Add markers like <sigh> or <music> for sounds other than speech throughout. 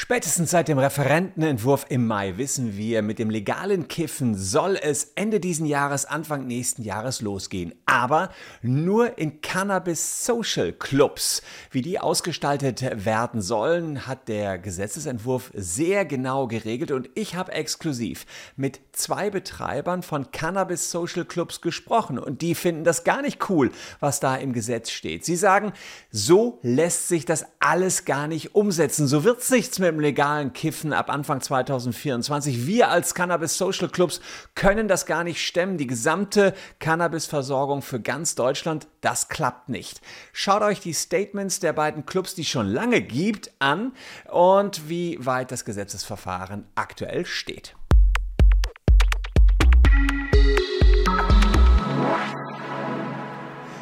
Spätestens seit dem Referentenentwurf im Mai wissen wir, mit dem legalen Kiffen soll es Ende diesen Jahres, Anfang nächsten Jahres losgehen. Aber nur in Cannabis Social Clubs. Wie die ausgestaltet werden sollen, hat der Gesetzesentwurf sehr genau geregelt und ich habe exklusiv mit zwei Betreibern von Cannabis Social Clubs gesprochen und die finden das gar nicht cool, was da im Gesetz steht. Sie sagen, so lässt sich das alles gar nicht umsetzen. So wird es nichts mit dem legalen Kiffen ab Anfang 2024. Wir als Cannabis Social Clubs können das gar nicht stemmen. Die gesamte Cannabis-Versorgung für ganz Deutschland, das klappt nicht. Schaut euch die Statements der beiden Clubs, die es schon lange gibt, an und wie weit das Gesetzesverfahren aktuell steht.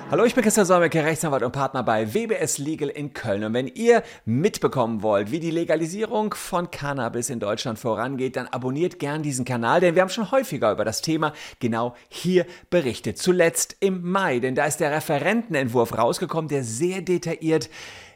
Hallo, ich bin Christian Solmecke, Rechtsanwalt und Partner bei WBS Legal in Köln. Und wenn ihr mitbekommen wollt, wie die Legalisierung von Cannabis in Deutschland vorangeht, dann abonniert gern diesen Kanal, denn wir haben schon häufiger über das Thema genau hier berichtet. Zuletzt im Mai, denn da ist der Referentenentwurf rausgekommen, der sehr detailliert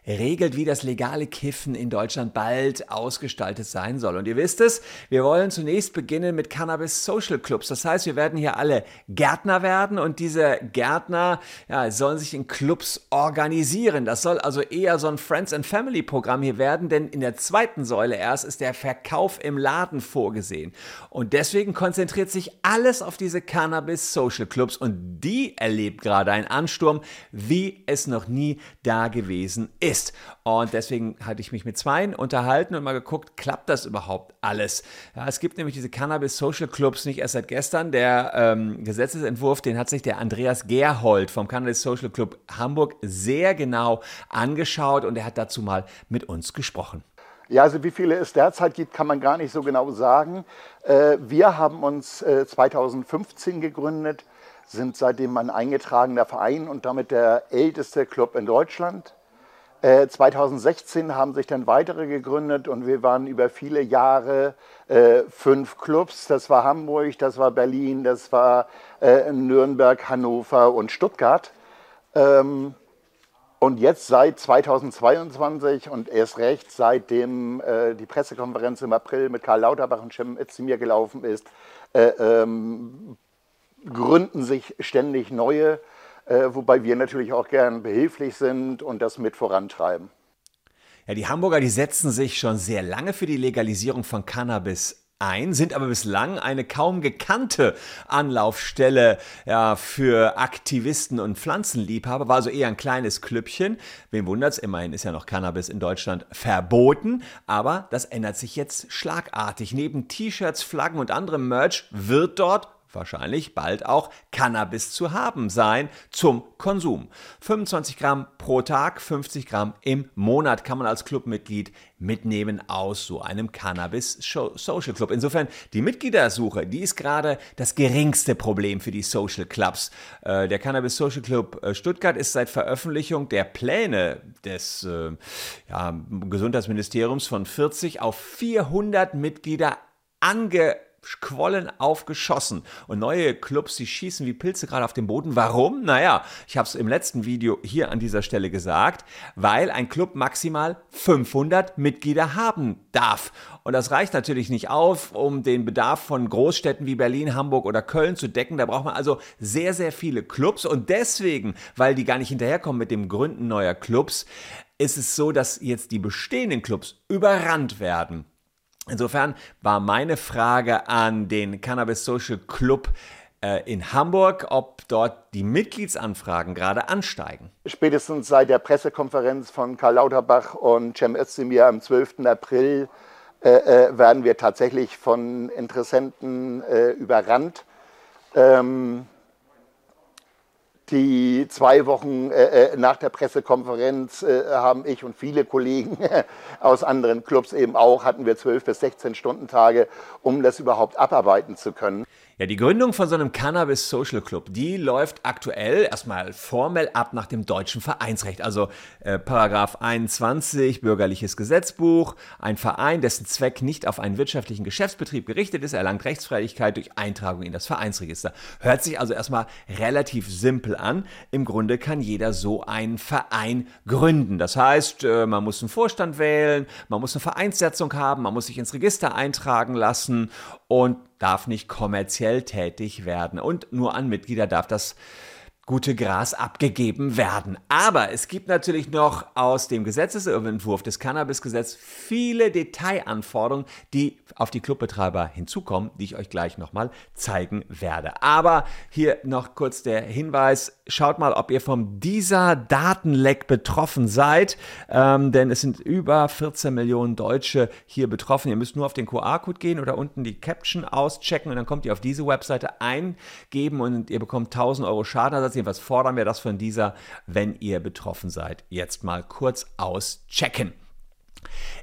regelt, wie das legale Kiffen in Deutschland bald ausgestaltet sein soll. Und ihr wisst es, wir wollen zunächst beginnen mit Cannabis Social Clubs. Das heißt, wir werden hier alle Gärtner werden und diese Gärtner ja, sollen sich in Clubs organisieren. Das soll also eher so ein Friends and Family Programm hier werden, denn in der zweiten Säule erst ist der Verkauf im Laden vorgesehen. Und deswegen konzentriert sich alles auf diese Cannabis Social Clubs und die erlebt gerade einen Ansturm, wie es noch nie da gewesen ist ist. Und deswegen hatte ich mich mit Zweien unterhalten und mal geguckt, klappt das überhaupt alles? Ja, es gibt nämlich diese Cannabis Social Clubs nicht erst seit gestern. Der ähm, Gesetzesentwurf, den hat sich der Andreas Gerhold vom Cannabis Social Club Hamburg sehr genau angeschaut und er hat dazu mal mit uns gesprochen. Ja, also wie viele es derzeit gibt, kann man gar nicht so genau sagen. Äh, wir haben uns 2015 äh, gegründet, sind seitdem ein eingetragener Verein und damit der älteste Club in Deutschland. 2016 äh, haben sich dann weitere gegründet und wir waren über viele Jahre äh, fünf Clubs. Das war Hamburg, das war Berlin, das war äh, Nürnberg, Hannover und Stuttgart. Ähm, und jetzt seit 2022 und erst recht seitdem äh, die Pressekonferenz im April mit Karl Lauterbach und Cem Özdemir gelaufen ist, äh, ähm, gründen sich ständig neue wobei wir natürlich auch gern behilflich sind und das mit vorantreiben. Ja, die Hamburger, die setzen sich schon sehr lange für die Legalisierung von Cannabis ein, sind aber bislang eine kaum gekannte Anlaufstelle ja, für Aktivisten und Pflanzenliebhaber, war also eher ein kleines Klüppchen. Wem wundert's, immerhin ist ja noch Cannabis in Deutschland verboten, aber das ändert sich jetzt schlagartig. Neben T-Shirts, Flaggen und anderem Merch wird dort wahrscheinlich bald auch Cannabis zu haben sein zum Konsum. 25 Gramm pro Tag, 50 Gramm im Monat kann man als Clubmitglied mitnehmen aus so einem Cannabis Social Club. Insofern die Mitgliedersuche, die ist gerade das geringste Problem für die Social Clubs. Äh, der Cannabis Social Club äh, Stuttgart ist seit Veröffentlichung der Pläne des äh, ja, Gesundheitsministeriums von 40 auf 400 Mitglieder ange Quollen aufgeschossen. Und neue Clubs, die schießen wie Pilze gerade auf den Boden. Warum? Naja, ich habe es im letzten Video hier an dieser Stelle gesagt, weil ein Club maximal 500 Mitglieder haben darf. Und das reicht natürlich nicht auf, um den Bedarf von Großstädten wie Berlin, Hamburg oder Köln zu decken. Da braucht man also sehr, sehr viele Clubs. Und deswegen, weil die gar nicht hinterherkommen mit dem Gründen neuer Clubs, ist es so, dass jetzt die bestehenden Clubs überrannt werden. Insofern war meine Frage an den Cannabis Social Club äh, in Hamburg, ob dort die Mitgliedsanfragen gerade ansteigen. Spätestens seit der Pressekonferenz von Karl Lauterbach und Cem Özdemir am 12. April äh, äh, werden wir tatsächlich von Interessenten äh, überrannt. Ähm, die zwei Wochen äh, äh, nach der Pressekonferenz äh, haben ich und viele Kollegen <laughs> aus anderen Clubs eben auch, hatten wir 12 bis 16 Stunden Tage, um das überhaupt abarbeiten zu können. Ja, die Gründung von so einem Cannabis Social Club, die läuft aktuell erstmal formell ab nach dem deutschen Vereinsrecht. Also äh, Paragraph 21 Bürgerliches Gesetzbuch. Ein Verein, dessen Zweck nicht auf einen wirtschaftlichen Geschäftsbetrieb gerichtet ist, erlangt Rechtsfreiheit durch Eintragung in das Vereinsregister. Hört sich also erstmal relativ simpel an. Im Grunde kann jeder so einen Verein gründen. Das heißt, äh, man muss einen Vorstand wählen, man muss eine Vereinssetzung haben, man muss sich ins Register eintragen lassen und darf nicht kommerziell tätig werden. Und nur an Mitglieder darf das gute Gras abgegeben werden. Aber es gibt natürlich noch aus dem Gesetzesentwurf des Cannabisgesetzes viele Detailanforderungen, die auf die Clubbetreiber hinzukommen, die ich euch gleich nochmal zeigen werde. Aber hier noch kurz der Hinweis, schaut mal, ob ihr vom dieser Datenleck betroffen seid, ähm, denn es sind über 14 Millionen Deutsche hier betroffen. Ihr müsst nur auf den QR-Code gehen oder unten die Caption auschecken und dann kommt ihr auf diese Webseite eingeben und ihr bekommt 1000 Euro Schadenersatz Jedenfalls fordern wir das von dieser, wenn ihr betroffen seid. Jetzt mal kurz auschecken.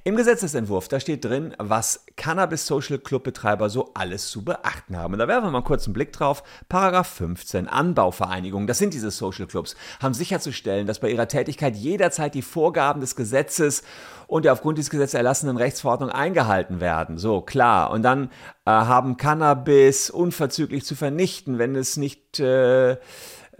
Im Gesetzesentwurf, da steht drin, was Cannabis Social Club Betreiber so alles zu beachten haben. da werfen wir mal kurz einen Blick drauf. Paragraph 15, Anbauvereinigungen, das sind diese Social Clubs, haben sicherzustellen, dass bei ihrer Tätigkeit jederzeit die Vorgaben des Gesetzes und der aufgrund dieses Gesetzes erlassenen Rechtsverordnung eingehalten werden. So, klar. Und dann äh, haben Cannabis unverzüglich zu vernichten, wenn es nicht... Äh,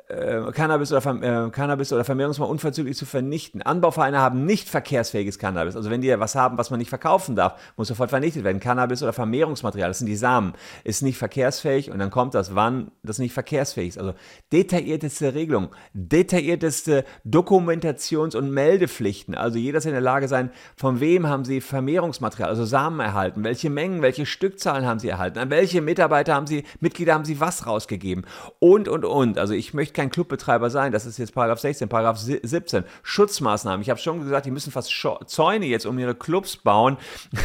äh, Cannabis, oder, äh, Cannabis oder Vermehrungsmittel unverzüglich zu vernichten. Anbauvereine haben nicht verkehrsfähiges Cannabis. Also wenn die was haben, was man nicht verkaufen darf, muss sofort vernichtet werden. Cannabis oder Vermehrungsmaterial, das sind die Samen, ist nicht verkehrsfähig und dann kommt das, wann das nicht verkehrsfähig ist. Also detaillierteste Regelung, detaillierteste Dokumentations- und Meldepflichten. Also jeder ist in der Lage sein, von wem haben sie Vermehrungsmaterial, also Samen erhalten, welche Mengen, welche Stückzahlen haben sie erhalten, an welche Mitarbeiter haben sie, Mitglieder haben sie was rausgegeben und, und, und. Also ich möchte kein Clubbetreiber sein. Das ist jetzt Paragraph 16, Paragraph 17. Schutzmaßnahmen. Ich habe schon gesagt, die müssen fast Zäune jetzt um ihre Clubs bauen.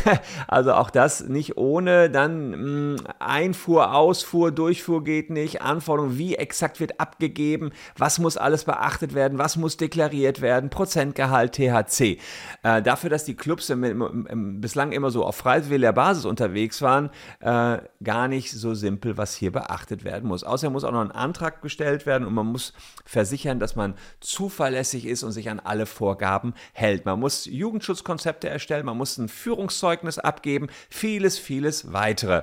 <laughs> also auch das nicht ohne. Dann mh, hm, Einfuhr, Ausfuhr, Durchfuhr geht nicht. Anforderungen, wie exakt wird abgegeben, was muss alles beachtet werden, was muss deklariert werden, Prozentgehalt, THC. Äh, dafür, dass die Clubs im, im, im, bislang immer so auf freiwilliger Basis unterwegs waren, äh, gar nicht so simpel, was hier beachtet werden muss. Außerdem muss auch noch ein Antrag gestellt werden und man man muss versichern, dass man zuverlässig ist und sich an alle Vorgaben hält. Man muss Jugendschutzkonzepte erstellen, man muss ein Führungszeugnis abgeben, vieles, vieles weitere.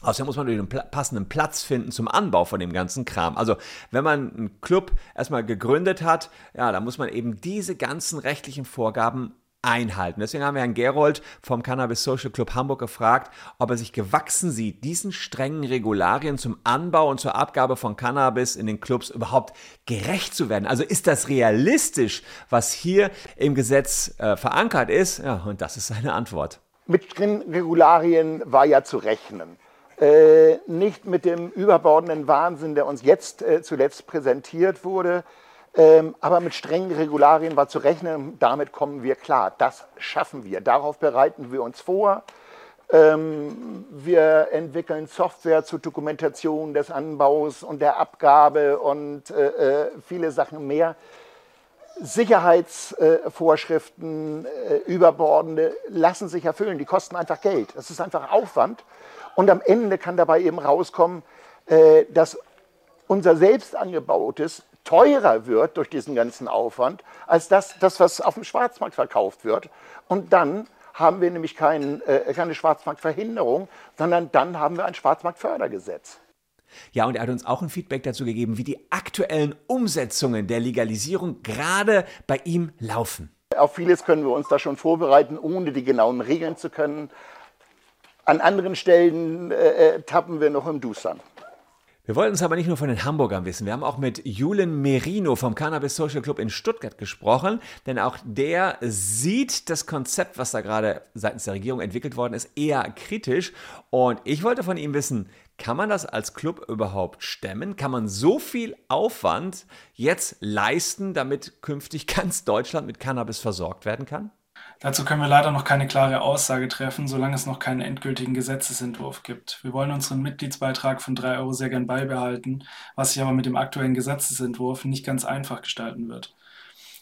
Außerdem muss man einen passenden Platz finden zum Anbau von dem ganzen Kram. Also, wenn man einen Club erstmal gegründet hat, ja, dann muss man eben diese ganzen rechtlichen Vorgaben einhalten. Deswegen haben wir Herrn Gerold vom Cannabis Social Club Hamburg gefragt, ob er sich gewachsen sieht, diesen strengen Regularien zum Anbau und zur Abgabe von Cannabis in den Clubs überhaupt gerecht zu werden. Also ist das realistisch, was hier im Gesetz äh, verankert ist? Ja, und das ist seine Antwort. Mit strengen Regularien war ja zu rechnen. Äh, nicht mit dem überbordenden Wahnsinn, der uns jetzt äh, zuletzt präsentiert wurde, aber mit strengen Regularien war zu rechnen, damit kommen wir klar. Das schaffen wir. Darauf bereiten wir uns vor. Ähm, wir entwickeln Software zur Dokumentation des Anbaus und der Abgabe und äh, äh viele Sachen mehr. Sicherheitsvorschriften, äh, überbordende, lassen sich erfüllen. Die kosten einfach Geld. Das ist einfach Aufwand. Und am Ende kann dabei eben rauskommen, dass unser selbst angebautes teurer wird durch diesen ganzen Aufwand, als das, das was auf dem Schwarzmarkt verkauft wird. Und dann haben wir nämlich kein, äh, keine Schwarzmarktverhinderung, sondern dann haben wir ein Schwarzmarktfördergesetz. Ja, und er hat uns auch ein Feedback dazu gegeben, wie die aktuellen Umsetzungen der Legalisierung gerade bei ihm laufen. Auf vieles können wir uns da schon vorbereiten, ohne die genauen Regeln zu können. An anderen Stellen äh, äh tappen wir noch im Dusern. Wir wollten es aber nicht nur von den Hamburgern wissen. Wir haben auch mit Julen Merino vom Cannabis Social Club in Stuttgart gesprochen, denn auch der sieht das Konzept, was da gerade seitens der Regierung entwickelt worden ist, eher kritisch. Und ich wollte von ihm wissen, kann man das als Club überhaupt stemmen? Kann man so viel Aufwand jetzt leisten, damit künftig <laughs> ganz Deutschland mit Cannabis versorgt werden kann? Dazu können wir leider noch keine klare Aussage treffen, solange es noch keinen endgültigen Gesetzesentwurf gibt. Wir wollen unseren Mitgliedsbeitrag von 3 Euro sehr gern beibehalten, was sich aber mit dem aktuellen Gesetzesentwurf nicht ganz einfach gestalten wird.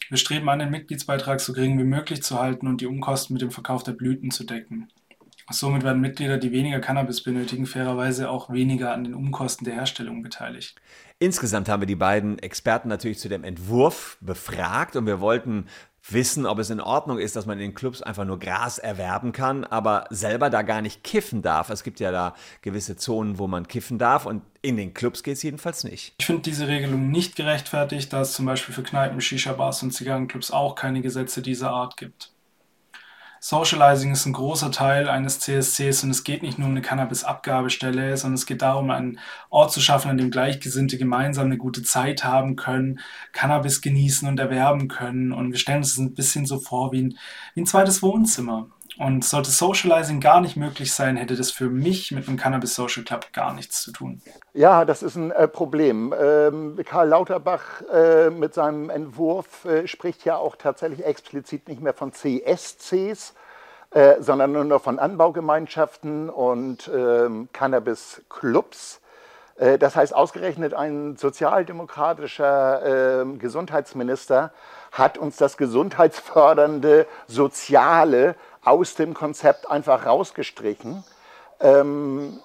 Wir streben an, den Mitgliedsbeitrag so gering wie möglich zu halten und die Umkosten mit dem Verkauf der Blüten zu decken. Somit werden Mitglieder, die weniger Cannabis benötigen, fairerweise auch weniger an den Umkosten der Herstellung beteiligt. Insgesamt haben wir die beiden Experten natürlich zu dem Entwurf befragt und wir wollten wissen, ob es in Ordnung ist, dass man in den Clubs einfach nur Gras erwerben kann, aber selber da gar nicht kiffen darf. Es gibt ja da gewisse Zonen, wo man kiffen darf und in den Clubs geht es jedenfalls nicht. Ich finde diese Regelung nicht gerechtfertigt, da es zum Beispiel für Kneipen, Shisha-Bars und Zigarrenclubs auch keine Gesetze dieser Art gibt. Socializing ist ein großer Teil eines CSCs und es geht nicht nur um eine Cannabis-Abgabestelle, sondern es geht darum, einen Ort zu schaffen, an dem Gleichgesinnte gemeinsam eine gute Zeit haben können, Cannabis genießen und erwerben können. Und wir stellen uns das ein bisschen so vor wie ein, wie ein zweites Wohnzimmer. Und sollte Socializing gar nicht möglich sein, hätte das für mich mit einem Cannabis Social Club gar nichts zu tun. Ja, das ist ein äh, Problem. Ähm, Karl Lauterbach äh, mit seinem Entwurf äh, spricht ja auch tatsächlich explizit nicht mehr von CSCs, äh, sondern nur noch von Anbaugemeinschaften und ähm, Cannabis-Clubs. Äh, das heißt, ausgerechnet ein sozialdemokratischer ähm, Gesundheitsminister hat uns das gesundheitsfördernde Soziale aus dem Konzept einfach rausgestrichen. Ähm,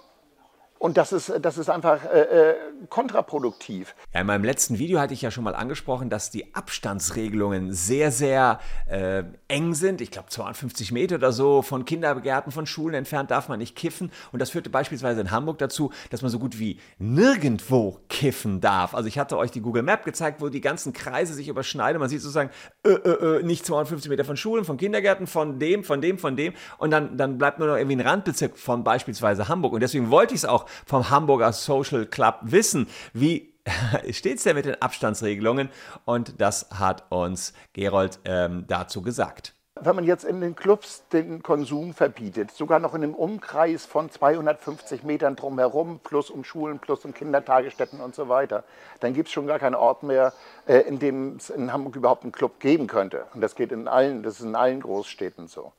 und das ist, das ist einfach äh, äh, kontraproduktiv. Ja, in meinem letzten Video hatte ich ja schon mal angesprochen, dass die Abstandsregelungen sehr, sehr äh, eng sind. Ich glaube 250 Meter oder so von Kindergärten, von Schulen entfernt darf man nicht kiffen. Und das führte beispielsweise in Hamburg dazu, dass man so gut wie nirgendwo kiffen darf. Also ich hatte euch die Google Map gezeigt, wo die ganzen Kreise sich überschneiden. Man sieht sozusagen äh, äh, äh nicht 250 Meter von Schulen, von Kindergärten, von dem, von dem, von dem. Und dann, dann bleibt nur noch irgendwie ein Randbezirk von beispielsweise Hamburg. Und deswegen wollte ich es auch vom Hamburger Social Club wissen. Wie <laughs> steht es denn mit den Abstandsregelungen? Und das hat uns Gerold ähm, dazu gesagt. Wenn man jetzt in den Clubs den Konsum verbietet, sogar noch in einem Umkreis von 250 Metern drumherum, plus um Schulen, plus um Kindertagesstätten und so weiter, dann gibt es schon gar keinen Ort mehr, äh, in dem es in Hamburg überhaupt einen Club geben könnte. Und das geht in allen, das ist in allen Großstädten so.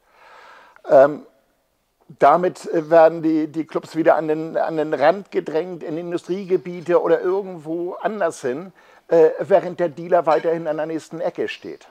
Ähm, damit äh, werden die, die Clubs wieder an den, an den Rand gedrängt, in Industriegebiete oder irgendwo anders hin, äh, während der Dealer weiterhin an der nächsten Ecke steht.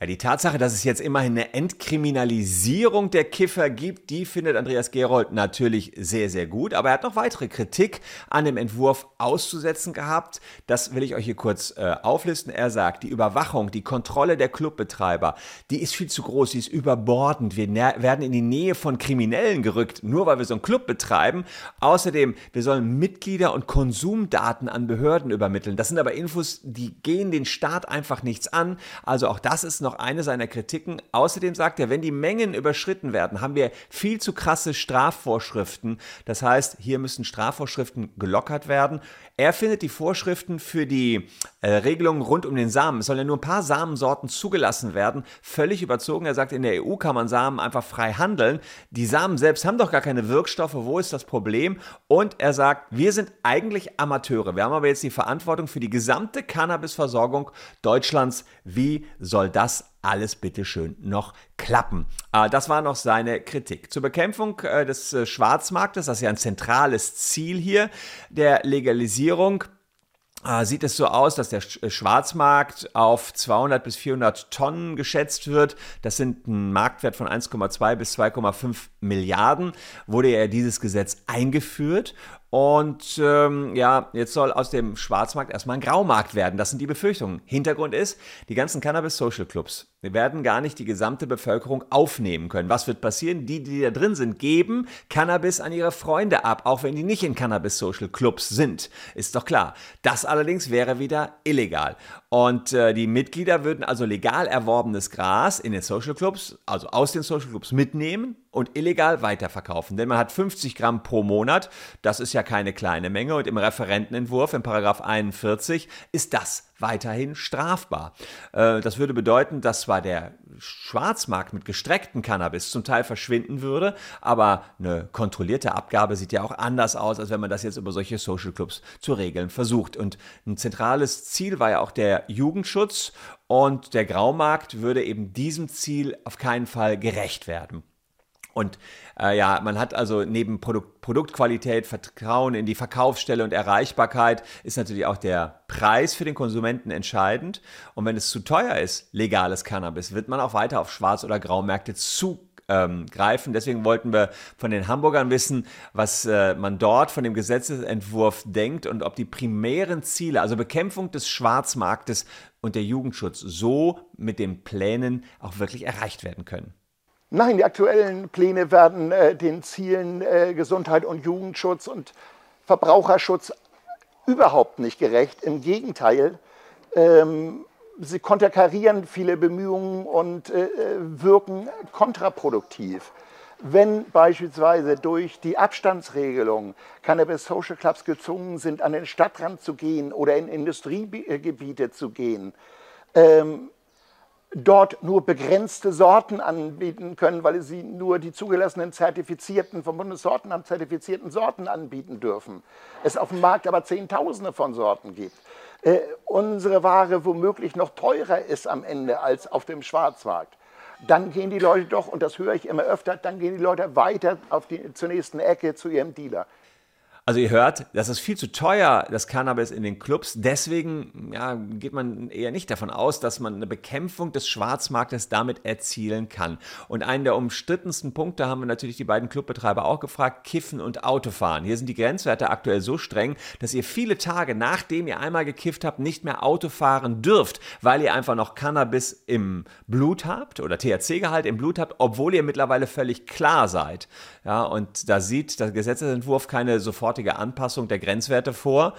Ja, die Tatsache, dass es jetzt immerhin eine Entkriminalisierung der Kiffer gibt, die findet Andreas Gerold natürlich sehr, sehr gut. Aber er hat noch weitere Kritik an dem Entwurf auszusetzen gehabt. Das will ich euch hier kurz äh, auflisten. Er sagt, die Überwachung, die Kontrolle der Clubbetreiber, die ist viel zu groß, die ist überbordend. Wir werden in die Nähe von Kriminellen gerückt, nur weil wir so einen Club betreiben. Außerdem, wir sollen Mitglieder und Konsumdaten an Behörden übermitteln. Das sind aber Infos, die gehen den Staat einfach nichts an. Also auch das ist noch eine seiner Kritiken. Außerdem sagt er, wenn die Mengen überschritten werden, haben wir viel zu krasse Strafvorschriften. Das heißt, hier müssen Strafvorschriften gelockert werden. Er findet die Vorschriften für die äh, Regelungen rund um den Samen, es sollen ja nur ein paar Samensorten zugelassen werden, völlig überzogen. Er sagt, in der EU kann man Samen einfach frei handeln. Die Samen selbst haben doch gar keine Wirkstoffe. Wo ist das Problem? Und er sagt, wir sind eigentlich Amateure. Wir haben aber jetzt die Verantwortung für die gesamte Cannabisversorgung Deutschlands. Wie soll das alles bitteschön noch klappen. Äh, das war noch seine Kritik. Zur Bekämpfung äh, des äh, Schwarzmarktes, das ist ja ein zentrales Ziel hier der Legalisierung, sieht es so aus, dass der Schwarzmarkt auf 200 bis 400 Tonnen geschätzt wird. Das sind ein Marktwert von 1,2 bis 2,5 Milliarden. Wurde ja dieses Gesetz eingeführt und ähm, ja, jetzt soll aus dem Schwarzmarkt erstmal ein Graumarkt werden. Das sind die Befürchtungen. Hintergrund ist, die ganzen Cannabis-Social Clubs werden gar nicht die gesamte Bevölkerung aufnehmen können. Was wird passieren? Die, die da drin sind, geben Cannabis an ihre Freunde ab, auch wenn die nicht in Cannabis-Social Clubs sind. Ist doch klar. Das allerdings wäre wieder illegal. Und äh, die Mitglieder würden also legal erworbenes Gras in den Social Clubs, also aus den Social Clubs mitnehmen und illegal weiterverkaufen. Denn man hat 50 Gramm pro Monat. Das ist ja keine kleine Menge. Und im Referentenentwurf, in Paragraph 41, ist das weiterhin strafbar. Äh, das würde bedeuten, dass zwar der Schwarzmarkt mit gestrecktem Cannabis zum Teil verschwinden würde, aber eine kontrollierte Abgabe sieht ja auch anders aus, als wenn man das jetzt über solche Social Clubs zu regeln versucht. Und ein zentrales Ziel war ja auch der Jugendschutz und der Graumarkt würde eben diesem Ziel auf keinen Fall gerecht werden. Und äh, ja, man hat also neben Produkt, Produktqualität, Vertrauen in die Verkaufsstelle und Erreichbarkeit ist natürlich auch der Preis für den Konsumenten entscheidend. Und wenn es zu teuer ist, legales Cannabis, wird man auch weiter auf Schwarz- oder Graumärkte zu ähm. Deswegen wollten wir von den Hamburgern wissen, was äh, man dort von dem Gesetzesentwurf denkt und ob die primären Ziele, also Bekämpfung des Schwarzmarktes und der Jugendschutz, so mit den Plänen auch wirklich erreicht werden können. Nein, die aktuellen Pläne werden äh, den Zielen äh, Gesundheit und Jugendschutz und Verbraucherschutz überhaupt nicht gerecht. Im Gegenteil, ähm, sie konterkarieren viele Bemühungen und äh, wirken kontraproduktiv. Wenn beispielsweise durch die Abstandsregelung Cannabis Social Clubs gezwungen sind, an den Stadtrand zu gehen oder in Industriegebiete zu gehen, ähm, dort nur begrenzte Sorten anbieten können, weil sie nur die zugelassenen zertifizierten, vom Bundessortenamt zertifizierten Sorten anbieten dürfen. Es auf dem Markt aber Zehntausende von Sorten gibt. Äh, unsere Ware womöglich noch teurer ist am Ende als auf dem Schwarzmarkt. Dann gehen die Leute doch, und das höre ich immer öfter, dann gehen die Leute weiter auf die, zur nächsten Ecke zu ihrem Dealer. Also ihr hört, das ist viel zu teuer, das Cannabis in den Clubs. Deswegen ja, geht man eher nicht davon aus, dass man eine Bekämpfung des Schwarzmarktes damit erzielen kann. Und einen der umstrittensten Punkte haben wir natürlich die beiden Clubbetreiber auch gefragt, Kiffen und Autofahren. Hier sind die Grenzwerte aktuell so streng, dass ihr viele Tage, nachdem ihr einmal gekifft habt, nicht mehr Auto fahren dürft, weil ihr einfach noch Cannabis im Blut habt oder THC-Gehalt im Blut habt, obwohl ihr mittlerweile völlig klar seid. Ja, und da sieht der Gesetzesentwurf keine sofortige Anpassung der Grenzwerte vor.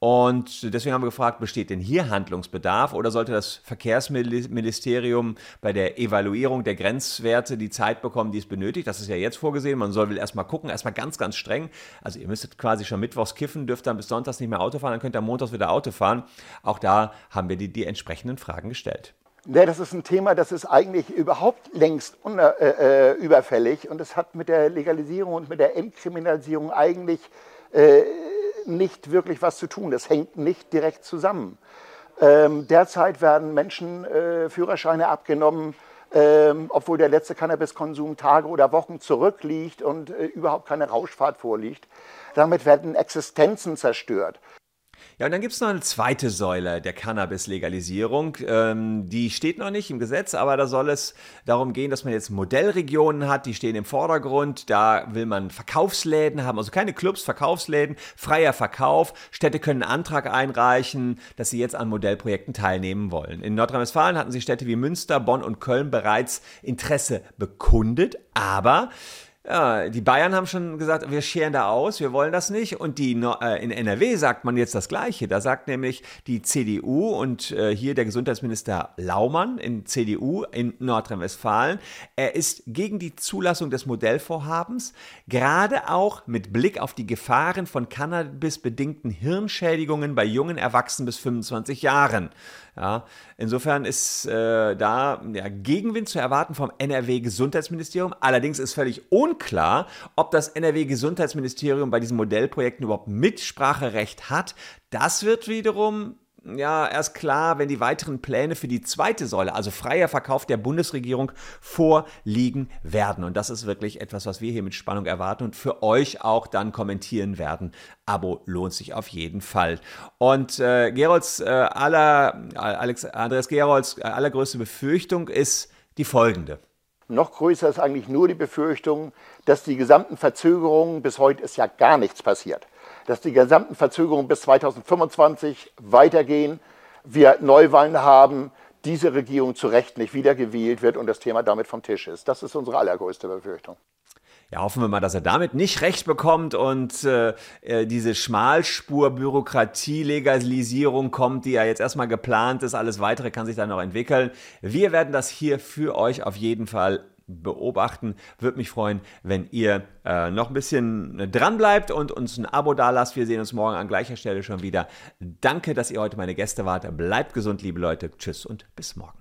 Und deswegen haben wir gefragt, besteht denn hier Handlungsbedarf oder sollte das Verkehrsministerium bei der Evaluierung der Grenzwerte die Zeit bekommen, die es benötigt? Das ist ja jetzt vorgesehen. Man soll erstmal gucken, erstmal ganz, ganz streng. Also ihr müsstet quasi schon mittwochs kiffen, dürft dann bis sonntags nicht mehr Auto fahren, dann könnt ihr Montags wieder Auto fahren. Auch da haben wir die, die entsprechenden Fragen gestellt. Ja, das ist ein Thema, das ist eigentlich überhaupt längst äh, äh, überfällig und es hat mit der Legalisierung und mit der Entkriminalisierung eigentlich äh, nicht wirklich was zu tun. Das hängt nicht direkt zusammen. Ähm, derzeit werden Menschen äh, Führerscheine abgenommen, ähm, obwohl der letzte Cannabiskonsum Tage oder Wochen zurückliegt und äh, überhaupt keine Rauschfahrt vorliegt. Damit werden Existenzen zerstört. Ja, und dann gibt es noch eine zweite Säule der Cannabis-Legalisierung. Ähm, die steht noch nicht im Gesetz, aber da soll es darum gehen, dass man jetzt Modellregionen hat, die stehen im Vordergrund. Da will man Verkaufsläden haben, also keine Clubs, Verkaufsläden, freier Verkauf. Städte können einen Antrag einreichen, dass sie jetzt an Modellprojekten teilnehmen wollen. In Nordrhein-Westfalen hatten sich Städte wie Münster, Bonn und Köln bereits Interesse bekundet, aber ja, die Bayern haben schon gesagt, wir scheren da aus, wir wollen das nicht. Und die, äh, in NRW sagt man jetzt das Gleiche. Da sagt nämlich die CDU und äh, hier der Gesundheitsminister Laumann in CDU in Nordrhein-Westfalen, er ist gegen die Zulassung des Modellvorhabens, gerade auch mit Blick auf die Gefahren von Cannabis-bedingten Hirnschädigungen bei jungen Erwachsenen bis 25 Jahren. Ja, insofern ist äh, da ja, Gegenwind zu erwarten vom NRW-Gesundheitsministerium. Allerdings ist völlig unklar, ob das NRW-Gesundheitsministerium bei diesen Modellprojekten überhaupt Mitspracherecht hat. Das wird wiederum ja erst klar, wenn die weiteren Pläne für die zweite Säule, also freier Verkauf der Bundesregierung, vorliegen werden. Und das ist wirklich etwas, was wir hier mit Spannung erwarten und für euch auch dann kommentieren werden. Abo lohnt sich auf jeden Fall. Und äh, Gerolds äh, aller, Alex, Andreas Gerolds äh, allergrößte Befürchtung ist die folgende. Noch größer ist eigentlich nur die Befürchtung, dass die gesamten Verzögerungen, bis heute ist ja gar nichts passiert, dass die gesamten Verzögerungen bis 2025 weitergehen, wir Neuwahlen haben, diese Regierung zu Recht nicht wiedergewählt wird und das Thema damit vom Tisch ist. Das ist unsere allergrößte Befürchtung. Ja, hoffen wir mal, dass er damit nicht recht bekommt und äh, äh diese Schmalspur-Bürokratie-Legalisierung kommt, die ja jetzt erstmal geplant ist. Alles weitere kann sich dann noch entwickeln. Wir werden das hier für euch auf jeden Fall beobachten. Würde mich freuen, wenn ihr äh, noch ein bisschen dran bleibt und uns ein Abo da lasst. Wir sehen uns morgen an gleicher Stelle schon wieder. Danke, dass ihr heute meine Gäste wart. Bleibt gesund, liebe Leute. Tschüss und bis morgen.